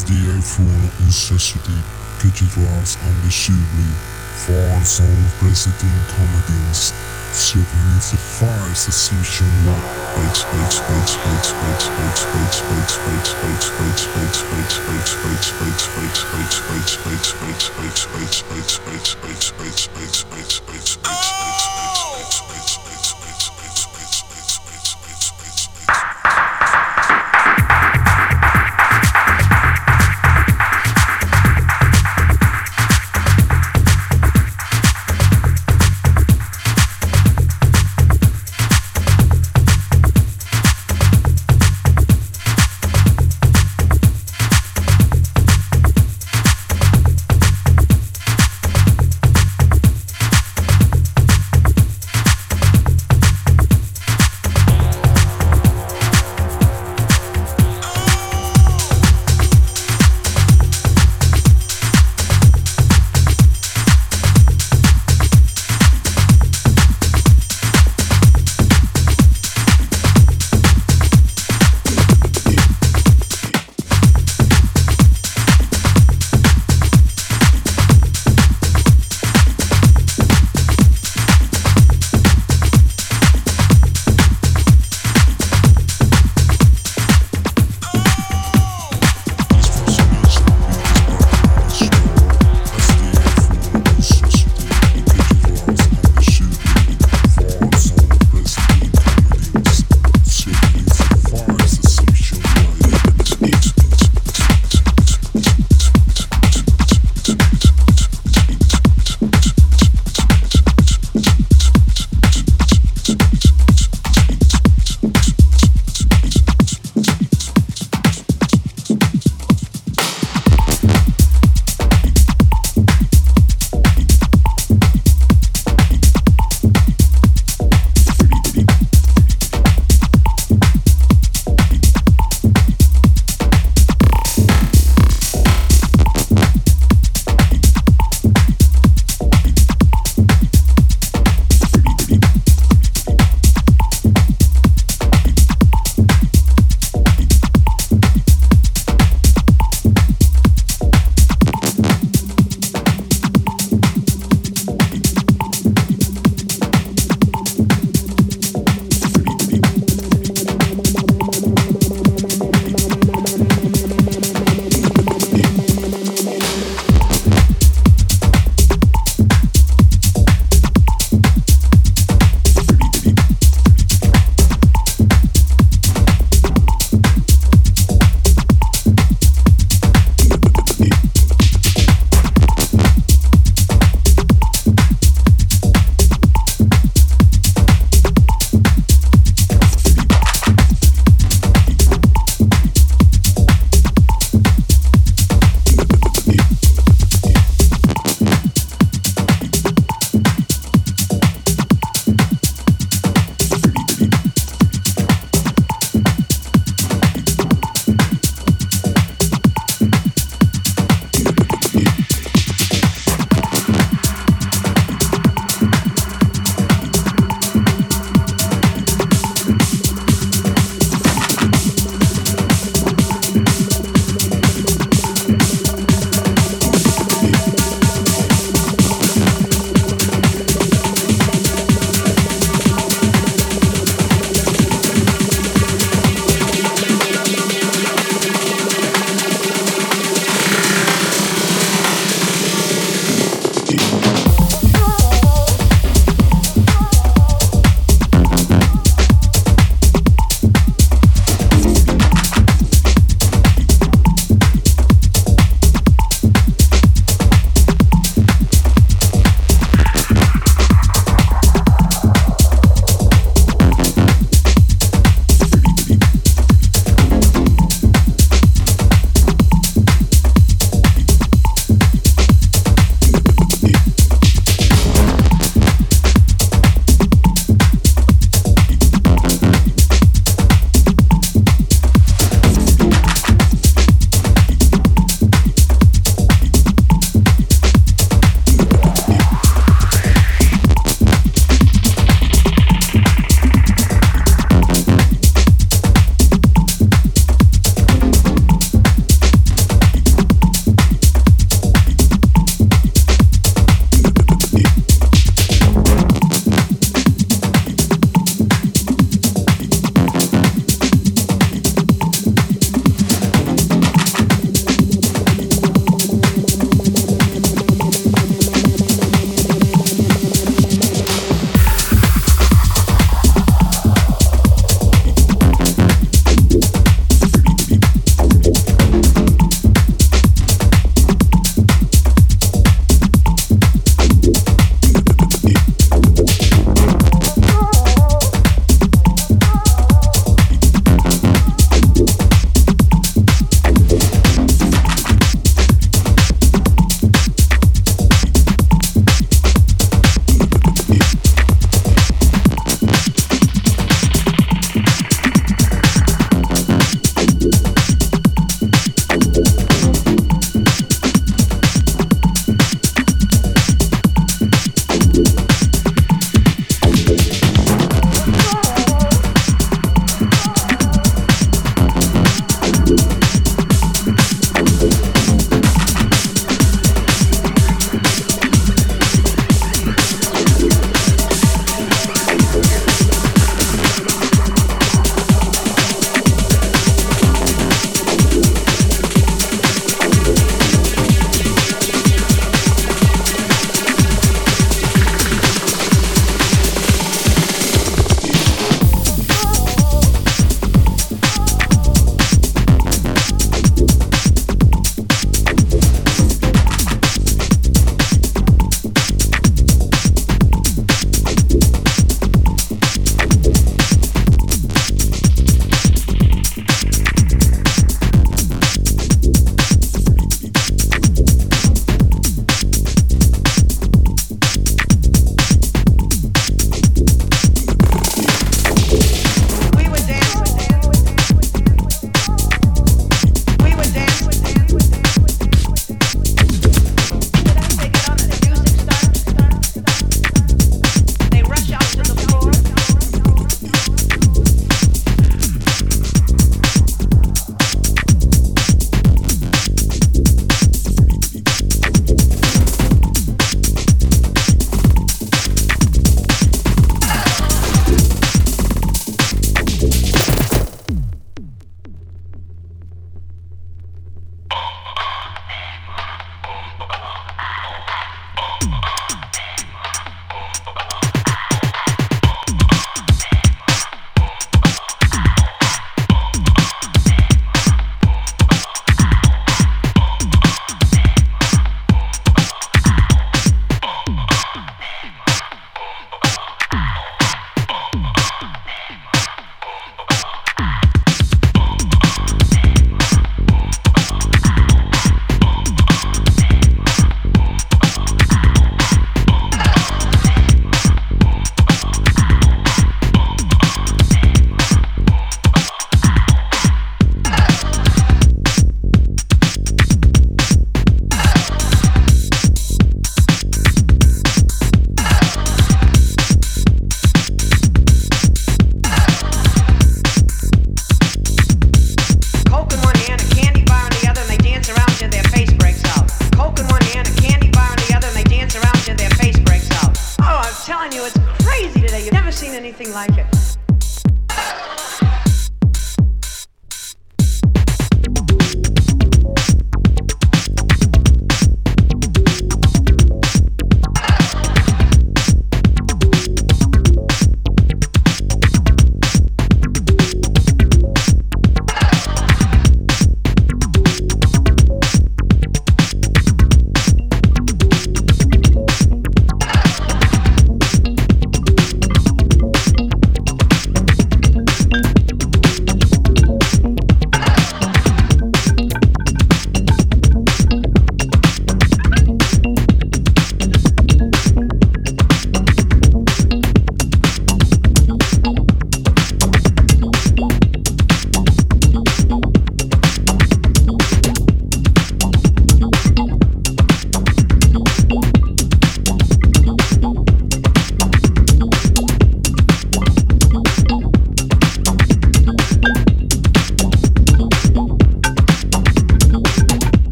SDA for necessity, digigrams unbelievably For some president comedians, serving the solution Oh!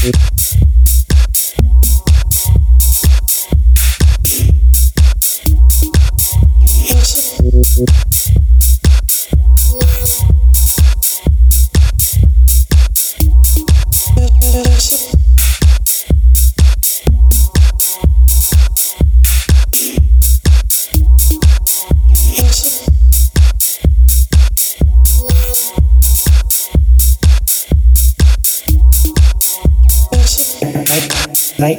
Thank you. like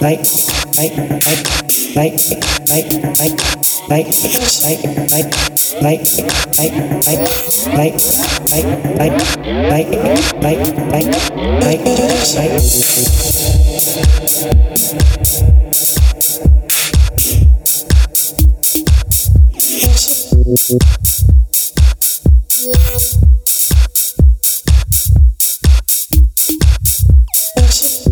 like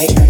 like